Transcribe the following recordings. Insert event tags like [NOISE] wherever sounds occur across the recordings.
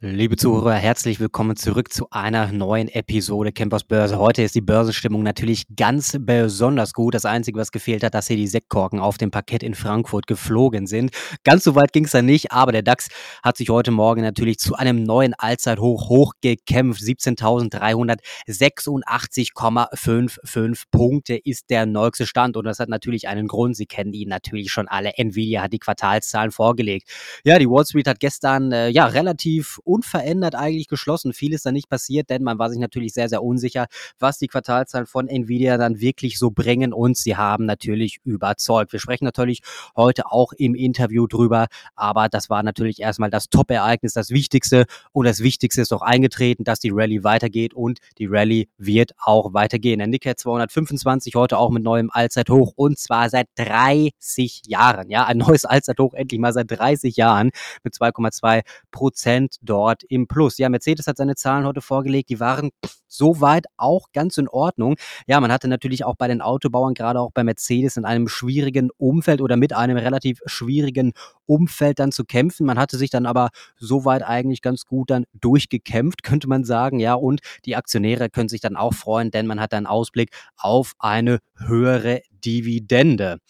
Liebe Zuhörer, herzlich willkommen zurück zu einer neuen Episode Campers Börse. Heute ist die Börsenstimmung natürlich ganz besonders gut. Das Einzige, was gefehlt hat, dass hier die Sektkorken auf dem Parkett in Frankfurt geflogen sind. Ganz so weit ging es dann nicht, aber der DAX hat sich heute Morgen natürlich zu einem neuen Allzeithoch hochgekämpft. 17.386,55 Punkte ist der neueste Stand und das hat natürlich einen Grund. Sie kennen ihn natürlich schon alle. Nvidia hat die Quartalszahlen vorgelegt. Ja, die Wall Street hat gestern äh, ja relativ unverändert eigentlich geschlossen. Viel ist da nicht passiert, denn man war sich natürlich sehr, sehr unsicher, was die Quartalzahlen von Nvidia dann wirklich so bringen und sie haben natürlich überzeugt. Wir sprechen natürlich heute auch im Interview drüber, aber das war natürlich erstmal das Top-Ereignis, das Wichtigste und das Wichtigste ist auch eingetreten, dass die Rallye weitergeht und die Rallye wird auch weitergehen. Der Nikkei 225 heute auch mit neuem Allzeithoch und zwar seit 30 Jahren. Ja, ein neues Allzeithoch endlich mal seit 30 Jahren mit 2,2 Prozent dort dort im Plus. Ja, Mercedes hat seine Zahlen heute vorgelegt, die waren soweit auch ganz in Ordnung. Ja, man hatte natürlich auch bei den Autobauern, gerade auch bei Mercedes, in einem schwierigen Umfeld oder mit einem relativ schwierigen Umfeld dann zu kämpfen. Man hatte sich dann aber soweit eigentlich ganz gut dann durchgekämpft, [LAUGHS] könnte man sagen. Ja, und die Aktionäre können sich dann auch freuen, denn man hat einen Ausblick auf eine höhere Dividende.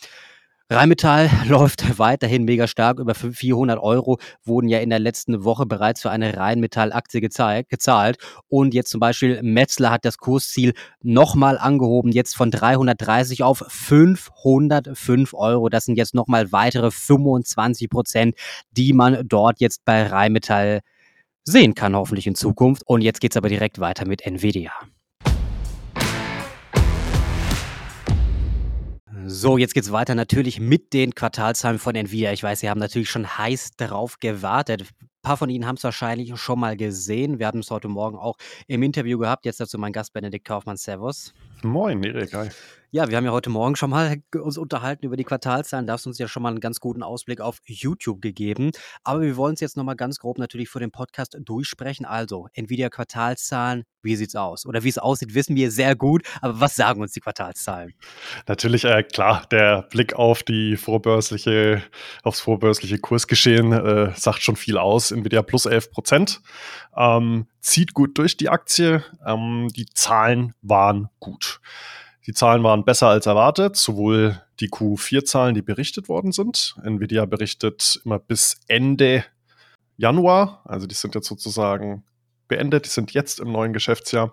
Rheinmetall [LAUGHS] läuft weiterhin mega stark. Über 400 Euro wurden ja in der letzten Woche bereits für eine Rheinmetall-Aktie gezahlt. Und jetzt zum Beispiel Metzler hat das Kursziel nochmal angehoben, jetzt von 330 auf 505 Euro. Das sind jetzt nochmal weitere 25 Prozent, die man dort jetzt bei Rheinmetall sehen kann, hoffentlich in Zukunft. Und jetzt geht's aber direkt weiter mit Nvidia. So, jetzt geht's weiter natürlich mit den Quartalzahlen von Nvidia. Ich weiß, Sie haben natürlich schon heiß darauf gewartet. Ein paar von Ihnen haben es wahrscheinlich schon mal gesehen. Wir hatten es heute Morgen auch im Interview gehabt. Jetzt dazu mein Gast Benedikt Kaufmann. Servus. Moin, Erik. Hi. Ja, wir haben ja heute Morgen schon mal uns unterhalten über die Quartalzahlen. Da hast du uns ja schon mal einen ganz guten Ausblick auf YouTube gegeben. Aber wir wollen es jetzt nochmal ganz grob natürlich vor dem Podcast durchsprechen. Also, Nvidia Quartalzahlen, wie sieht's aus? Oder wie es aussieht, wissen wir sehr gut. Aber was sagen uns die Quartalszahlen? Natürlich, äh, klar, der Blick auf die vorbörsliche, aufs vorbörsliche Kursgeschehen äh, sagt schon viel aus. Nvidia plus 11 Prozent. Ähm, zieht gut durch die Aktie. Ähm, die Zahlen waren gut. Die Zahlen waren besser als erwartet, sowohl die Q4-Zahlen, die berichtet worden sind. Nvidia berichtet immer bis Ende Januar, also die sind jetzt sozusagen beendet, die sind jetzt im neuen Geschäftsjahr.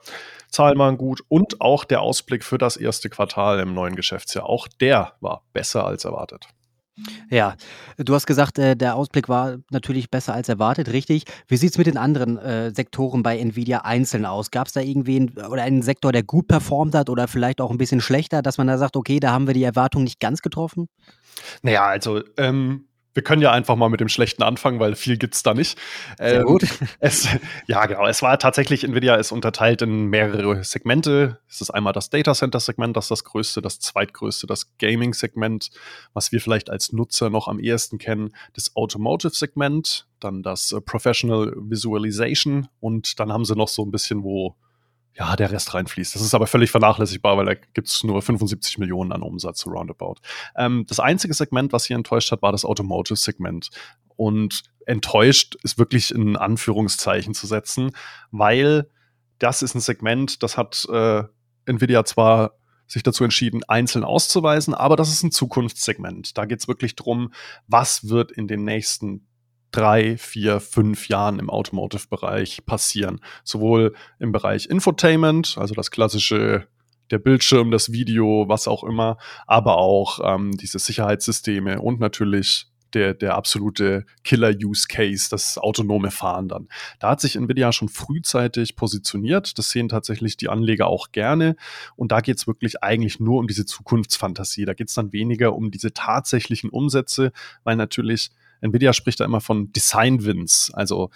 Zahlen waren gut und auch der Ausblick für das erste Quartal im neuen Geschäftsjahr, auch der war besser als erwartet. Ja, du hast gesagt, äh, der Ausblick war natürlich besser als erwartet, richtig. Wie sieht es mit den anderen äh, Sektoren bei Nvidia einzeln aus? Gab es da irgendwie oder einen Sektor, der gut performt hat oder vielleicht auch ein bisschen schlechter, dass man da sagt, okay, da haben wir die Erwartung nicht ganz getroffen? Naja, also ähm, wir können ja einfach mal mit dem Schlechten anfangen, weil viel gibt's da nicht. Sehr ähm, gut. [LAUGHS] Es, ja, genau. Es war tatsächlich, Nvidia ist unterteilt in mehrere Segmente. Es ist einmal das Data Center Segment, das ist das größte, das zweitgrößte, das Gaming Segment, was wir vielleicht als Nutzer noch am ehesten kennen, das Automotive Segment, dann das äh, Professional Visualization und dann haben sie noch so ein bisschen, wo ja, der Rest reinfließt. Das ist aber völlig vernachlässigbar, weil da gibt's nur 75 Millionen an Umsatz roundabout. Ähm, das einzige Segment, was hier enttäuscht hat, war das Automotive-Segment. Und enttäuscht ist wirklich in Anführungszeichen zu setzen, weil das ist ein Segment, das hat äh, Nvidia zwar sich dazu entschieden, einzeln auszuweisen, aber das ist ein Zukunftssegment. Da geht's wirklich drum, was wird in den nächsten drei, vier, fünf Jahren im Automotive-Bereich passieren. Sowohl im Bereich Infotainment, also das klassische der Bildschirm, das Video, was auch immer, aber auch ähm, diese Sicherheitssysteme und natürlich der, der absolute Killer-Use-Case, das autonome Fahren dann. Da hat sich Nvidia schon frühzeitig positioniert. Das sehen tatsächlich die Anleger auch gerne. Und da geht es wirklich eigentlich nur um diese Zukunftsfantasie. Da geht es dann weniger um diese tatsächlichen Umsätze, weil natürlich Nvidia spricht da immer von Design-Wins. Also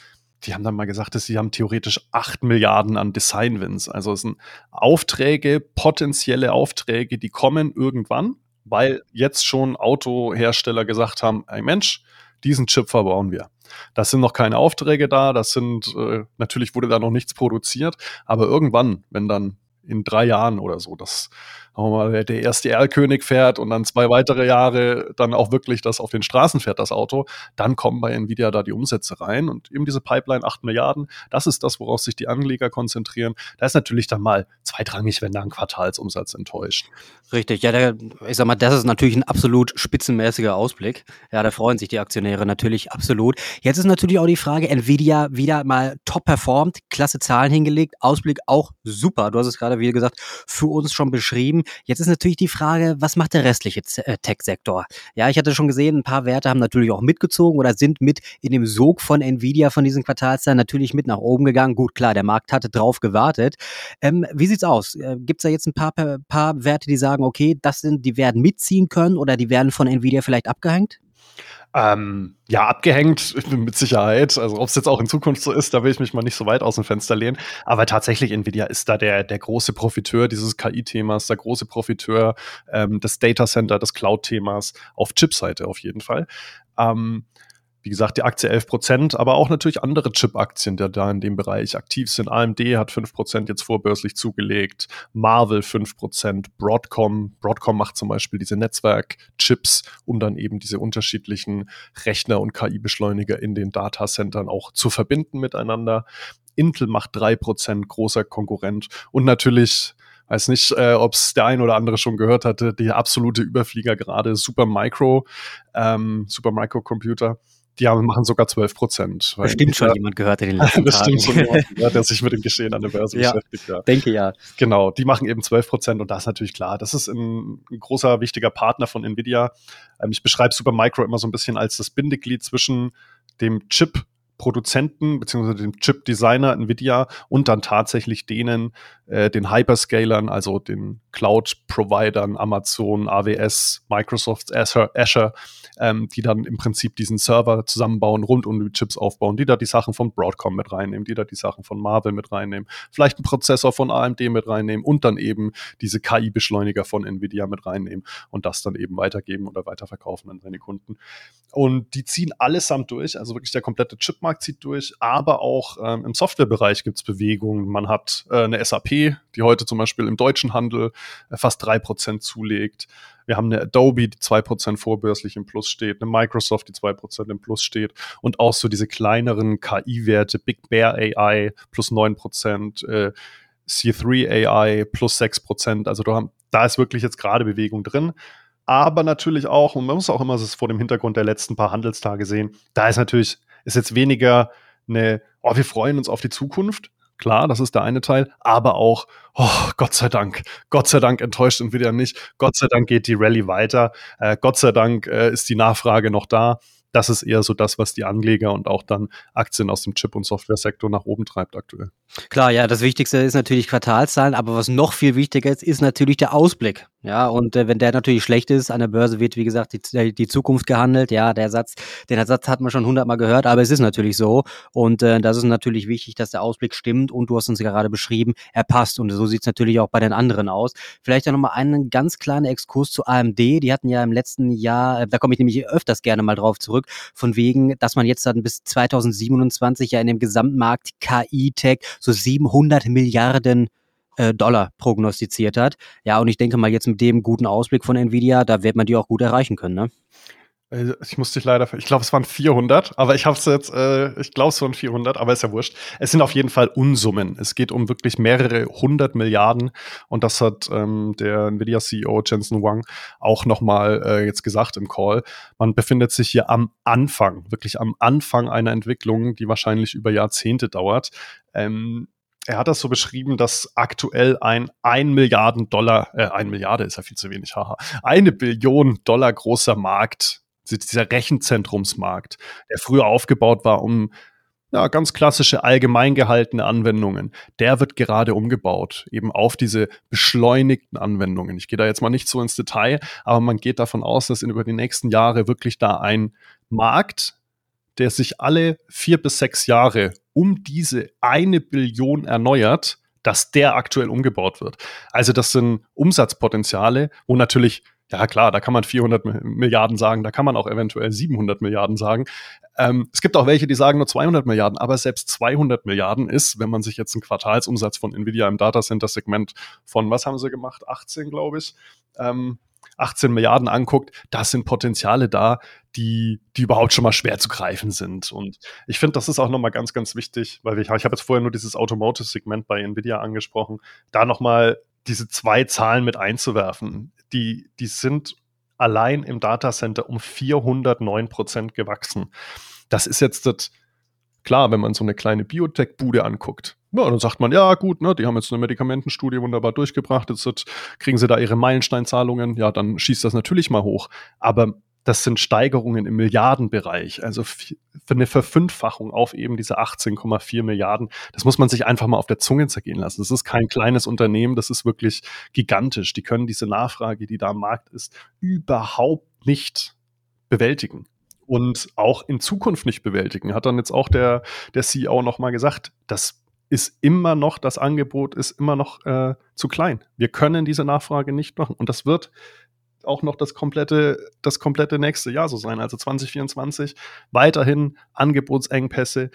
die haben dann mal gesagt, dass sie haben theoretisch 8 Milliarden an Design-Wins. Also es sind Aufträge, potenzielle Aufträge, die kommen irgendwann, weil jetzt schon Autohersteller gesagt haben, ey Mensch, diesen Chip verbauen wir. Das sind noch keine Aufträge da, das sind, äh, natürlich wurde da noch nichts produziert, aber irgendwann, wenn dann in drei Jahren oder so, dass mal, der erste Erlkönig fährt und dann zwei weitere Jahre dann auch wirklich das auf den Straßen fährt, das Auto, dann kommen bei Nvidia da die Umsätze rein und eben diese Pipeline 8 Milliarden, das ist das, worauf sich die Anleger konzentrieren. Da ist natürlich dann mal zweitrangig, wenn da ein Quartalsumsatz enttäuscht. Richtig, ja, der, ich sag mal, das ist natürlich ein absolut spitzenmäßiger Ausblick. Ja, da freuen sich die Aktionäre natürlich absolut. Jetzt ist natürlich auch die Frage, Nvidia wieder mal top performt, klasse Zahlen hingelegt, Ausblick auch super. Du hast es gerade, wie gesagt, für uns schon beschrieben. Jetzt ist natürlich die Frage, was macht der restliche äh, Tech-Sektor? Ja, ich hatte schon gesehen, ein paar Werte haben natürlich auch mitgezogen oder sind mit in dem Sog von Nvidia von diesen Quartalszahlen natürlich mit nach oben gegangen. Gut, klar, der Markt hatte drauf gewartet. Ähm, wie sieht's aus? Äh, Gibt es da jetzt ein paar, paar Werte, die sagen, okay, das sind, die werden mitziehen können oder die werden von Nvidia vielleicht abgehängt? Ähm, ja, abgehängt [LAUGHS] mit Sicherheit. Also ob es jetzt auch in Zukunft so ist, da will ich mich mal nicht so weit aus dem Fenster lehnen. Aber tatsächlich, Nvidia ist da der, der große Profiteur dieses KI-Themas, der große Profiteur ähm, des Data Center, des Cloud-Themas auf Chipseite auf jeden Fall. Ähm, wie gesagt, die Aktie 11 Prozent, aber auch natürlich andere Chip-Aktien, die da in dem Bereich aktiv sind. AMD hat 5 Prozent jetzt vorbörslich zugelegt, Marvel 5 Prozent, Broadcom. Broadcom macht zum Beispiel diese Netzwerk-Chips, um dann eben diese unterschiedlichen Rechner und KI-Beschleuniger in den Datacentern auch zu verbinden miteinander. Intel macht 3 Prozent, großer Konkurrent. Und natürlich weiß nicht, äh, ob es der ein oder andere schon gehört hatte, die absolute Überflieger gerade Supermicro, ähm, Supermicro Computer die haben, machen sogar 12 Prozent. Bestimmt [LAUGHS] schon jemand gehört in den letzten das Tagen. schon jemand gehört, der sich mit dem Geschehen an der Börse ja, beschäftigt. Ja. Denke ja. Genau, die machen eben 12 Prozent und das ist natürlich klar. Das ist ein, ein großer, wichtiger Partner von Nvidia. Ähm, ich beschreibe Supermicro immer so ein bisschen als das Bindeglied zwischen dem Chip Produzenten beziehungsweise dem Chip-Designer Nvidia und dann tatsächlich denen, äh, den Hyperscalern, also den Cloud-Providern, Amazon, AWS, Microsoft, Azure, ähm, die dann im Prinzip diesen Server zusammenbauen, rund um die Chips aufbauen, die da die Sachen von Broadcom mit reinnehmen, die da die Sachen von Marvel mit reinnehmen, vielleicht einen Prozessor von AMD mit reinnehmen und dann eben diese KI-Beschleuniger von Nvidia mit reinnehmen und das dann eben weitergeben oder weiterverkaufen an seine Kunden. Und die ziehen allesamt durch, also wirklich der komplette Chipmarkt zieht durch, aber auch ähm, im Softwarebereich gibt es Bewegungen. Man hat äh, eine SAP, die heute zum Beispiel im deutschen Handel fast drei Prozent zulegt. Wir haben eine Adobe, die zwei Prozent vorbörslich im Plus steht, eine Microsoft, die zwei Prozent im Plus steht und auch so diese kleineren KI-Werte, Big Bear AI plus neun Prozent, äh, C3 AI plus sechs Prozent. Also da, da ist wirklich jetzt gerade Bewegung drin aber natürlich auch, und man muss auch immer das vor dem Hintergrund der letzten paar Handelstage sehen, da ist natürlich, ist jetzt weniger eine, oh, wir freuen uns auf die Zukunft. Klar, das ist der eine Teil, aber auch, oh, Gott sei Dank, Gott sei Dank enttäuscht und wieder nicht. Gott sei Dank geht die Rallye weiter. Äh, Gott sei Dank äh, ist die Nachfrage noch da das ist eher so das, was die Anleger und auch dann Aktien aus dem Chip- und Software-Sektor nach oben treibt aktuell. Klar, ja, das Wichtigste ist natürlich Quartalszahlen, aber was noch viel wichtiger ist, ist natürlich der Ausblick. Ja, und äh, wenn der natürlich schlecht ist, an der Börse wird, wie gesagt, die, die Zukunft gehandelt. Ja, der Satz, den Satz hat man schon hundertmal gehört, aber es ist natürlich so. Und äh, das ist natürlich wichtig, dass der Ausblick stimmt. Und du hast uns gerade beschrieben, er passt. Und so sieht es natürlich auch bei den anderen aus. Vielleicht ja nochmal einen ganz kleinen Exkurs zu AMD. Die hatten ja im letzten Jahr, äh, da komme ich nämlich öfters gerne mal drauf zurück, von wegen, dass man jetzt dann bis 2027 ja in dem Gesamtmarkt KI-Tech so 700 Milliarden äh, Dollar prognostiziert hat. Ja, und ich denke mal jetzt mit dem guten Ausblick von Nvidia, da wird man die auch gut erreichen können, ne? Äh, ich musste dich leider, ich glaube, es waren 400, aber ich habe es jetzt, äh, ich glaube, es waren 400, aber ist ja wurscht. Es sind auf jeden Fall Unsummen. Es geht um wirklich mehrere hundert Milliarden und das hat ähm, der Nvidia-CEO Jensen Wang auch nochmal äh, jetzt gesagt im Call. Man befindet sich hier am Anfang, wirklich am Anfang einer Entwicklung, die wahrscheinlich über Jahrzehnte dauert. Ähm, er hat das so beschrieben, dass aktuell ein 1 Milliarden Dollar, äh, 1 Milliarde ist ja viel zu wenig, haha, eine Billion Dollar großer Markt dieser Rechenzentrumsmarkt, der früher aufgebaut war, um ja, ganz klassische allgemein gehaltene Anwendungen, der wird gerade umgebaut, eben auf diese beschleunigten Anwendungen. Ich gehe da jetzt mal nicht so ins Detail, aber man geht davon aus, dass in über die nächsten Jahre wirklich da ein Markt, der sich alle vier bis sechs Jahre um diese eine Billion erneuert, dass der aktuell umgebaut wird. Also das sind Umsatzpotenziale, wo natürlich ja klar, da kann man 400 Milliarden sagen, da kann man auch eventuell 700 Milliarden sagen. Ähm, es gibt auch welche, die sagen nur 200 Milliarden, aber selbst 200 Milliarden ist, wenn man sich jetzt einen Quartalsumsatz von Nvidia im Datacenter-Segment von, was haben sie gemacht, 18, glaube ich, ähm, 18 Milliarden anguckt, da sind Potenziale da, die, die überhaupt schon mal schwer zu greifen sind. Und ich finde, das ist auch nochmal ganz, ganz wichtig, weil ich, ich habe jetzt vorher nur dieses Automotive-Segment bei Nvidia angesprochen, da nochmal diese zwei Zahlen mit einzuwerfen. Die, die sind allein im Datacenter um 409 Prozent gewachsen. Das ist jetzt das, klar, wenn man so eine kleine Biotech-Bude anguckt. Ja, dann sagt man, ja gut, ne, die haben jetzt eine Medikamentenstudie wunderbar durchgebracht, jetzt kriegen sie da ihre Meilensteinzahlungen, ja, dann schießt das natürlich mal hoch. Aber das sind Steigerungen im Milliardenbereich, also für eine Verfünffachung auf eben diese 18,4 Milliarden. Das muss man sich einfach mal auf der Zunge zergehen lassen. Das ist kein kleines Unternehmen, das ist wirklich gigantisch. Die können diese Nachfrage, die da am Markt ist, überhaupt nicht bewältigen und auch in Zukunft nicht bewältigen. Hat dann jetzt auch der, der CEO nochmal gesagt, das ist immer noch, das Angebot ist immer noch äh, zu klein. Wir können diese Nachfrage nicht machen. Und das wird auch noch das komplette, das komplette nächste Jahr so sein, also 2024, weiterhin Angebotsengpässe.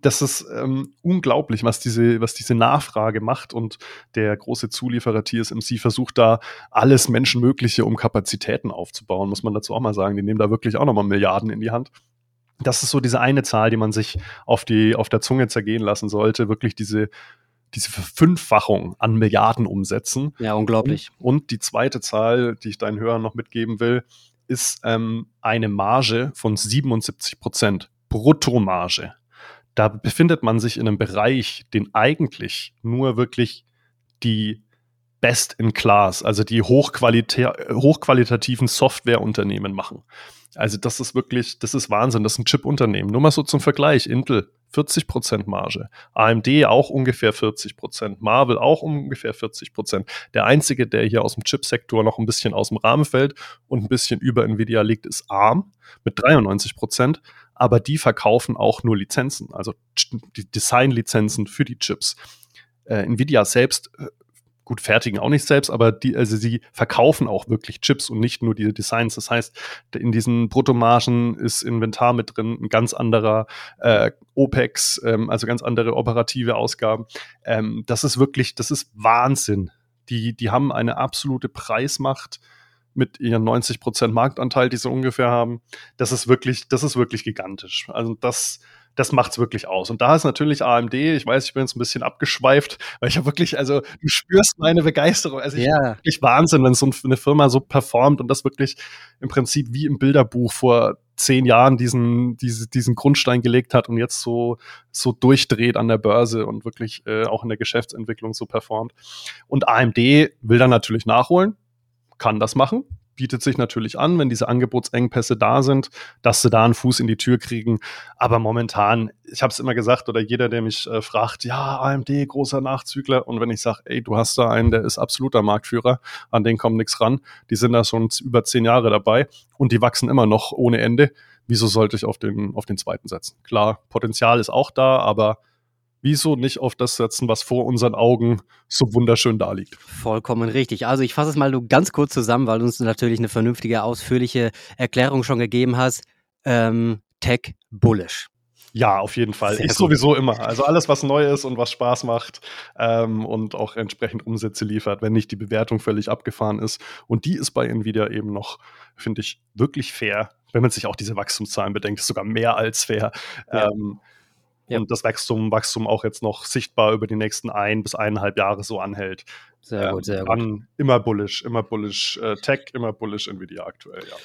Das ist ähm, unglaublich, was diese, was diese Nachfrage macht und der große Zulieferer TSMC versucht da alles Menschenmögliche, um Kapazitäten aufzubauen, muss man dazu auch mal sagen. Die nehmen da wirklich auch nochmal Milliarden in die Hand das ist so diese eine Zahl, die man sich auf die, auf der Zunge zergehen lassen sollte. Wirklich diese diese Verfünffachung an Milliarden umsetzen. Ja, unglaublich. Und, und die zweite Zahl, die ich deinen Hörern noch mitgeben will, ist ähm, eine Marge von 77 Prozent. Bruttomarge. Da befindet man sich in einem Bereich, den eigentlich nur wirklich die Best in Class, also die hochqualita hochqualitativen Softwareunternehmen machen. Also das ist wirklich, das ist Wahnsinn. Das ist ein Chip-Unternehmen. Nur mal so zum Vergleich. Intel 40% Marge. AMD auch ungefähr 40%. Marvel auch ungefähr 40%. Der einzige, der hier aus dem Chipsektor noch ein bisschen aus dem Rahmen fällt und ein bisschen über Nvidia liegt, ist ARM mit 93%. Aber die verkaufen auch nur Lizenzen, also die Design-Lizenzen für die Chips. Äh, Nvidia selbst äh, gut fertigen auch nicht selbst, aber die, also sie verkaufen auch wirklich Chips und nicht nur diese Designs. Das heißt, in diesen Bruttomargen ist Inventar mit drin, ein ganz anderer äh, OPEX, ähm, also ganz andere operative Ausgaben. Ähm, das ist wirklich, das ist Wahnsinn. Die, die haben eine absolute Preismacht mit ihren 90 Prozent Marktanteil, die sie ungefähr haben. Das ist wirklich, das ist wirklich gigantisch. Also das, das macht's wirklich aus. Und da ist natürlich AMD, ich weiß, ich bin jetzt ein bisschen abgeschweift, weil ich ja wirklich, also du spürst meine Begeisterung. Also ich ja. wirklich Wahnsinn, wenn so eine Firma so performt und das wirklich im Prinzip wie im Bilderbuch vor zehn Jahren diesen, diese, diesen Grundstein gelegt hat und jetzt so, so durchdreht an der Börse und wirklich äh, auch in der Geschäftsentwicklung so performt. Und AMD will dann natürlich nachholen, kann das machen, bietet sich natürlich an, wenn diese Angebotsengpässe da sind, dass sie da einen Fuß in die Tür kriegen. Aber momentan, ich habe es immer gesagt, oder jeder, der mich äh, fragt, ja, AMD, großer Nachzügler. Und wenn ich sage, ey, du hast da einen, der ist absoluter Marktführer, an den kommt nichts ran. Die sind da schon über zehn Jahre dabei und die wachsen immer noch ohne Ende. Wieso sollte ich auf den, auf den zweiten setzen? Klar, Potenzial ist auch da, aber wieso nicht auf das setzen, was vor unseren Augen so wunderschön da liegt? Vollkommen richtig. Also ich fasse es mal nur ganz kurz zusammen, weil du uns natürlich eine vernünftige, ausführliche Erklärung schon gegeben hast. Ähm, Tech bullish. Ja, auf jeden Fall. Sehr ich gut. sowieso immer. Also alles, was neu ist und was Spaß macht ähm, und auch entsprechend Umsätze liefert, wenn nicht die Bewertung völlig abgefahren ist. Und die ist bei Nvidia eben noch, finde ich, wirklich fair. Wenn man sich auch diese Wachstumszahlen bedenkt, ist sogar mehr als fair. Ja. Ähm, ja. und das Wachstum, Wachstum auch jetzt noch sichtbar über die nächsten ein bis eineinhalb Jahre so anhält. Sehr gut, sehr gut. Immer bullish, immer bullish äh, Tech, immer bullish Nvidia aktuell, ja.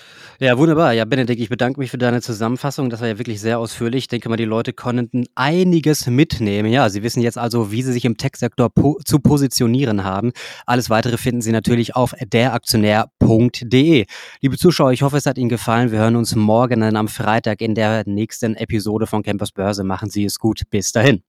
Ja, wunderbar. Ja, Benedikt, ich bedanke mich für deine Zusammenfassung. Das war ja wirklich sehr ausführlich. Ich denke mal, die Leute konnten einiges mitnehmen. Ja, sie wissen jetzt also, wie sie sich im Tech-Sektor po zu positionieren haben. Alles weitere finden Sie natürlich auf deraktionär.de. Liebe Zuschauer, ich hoffe, es hat Ihnen gefallen. Wir hören uns morgen dann am Freitag in der nächsten Episode von Campus Börse. Machen Sie es gut. Bis dahin.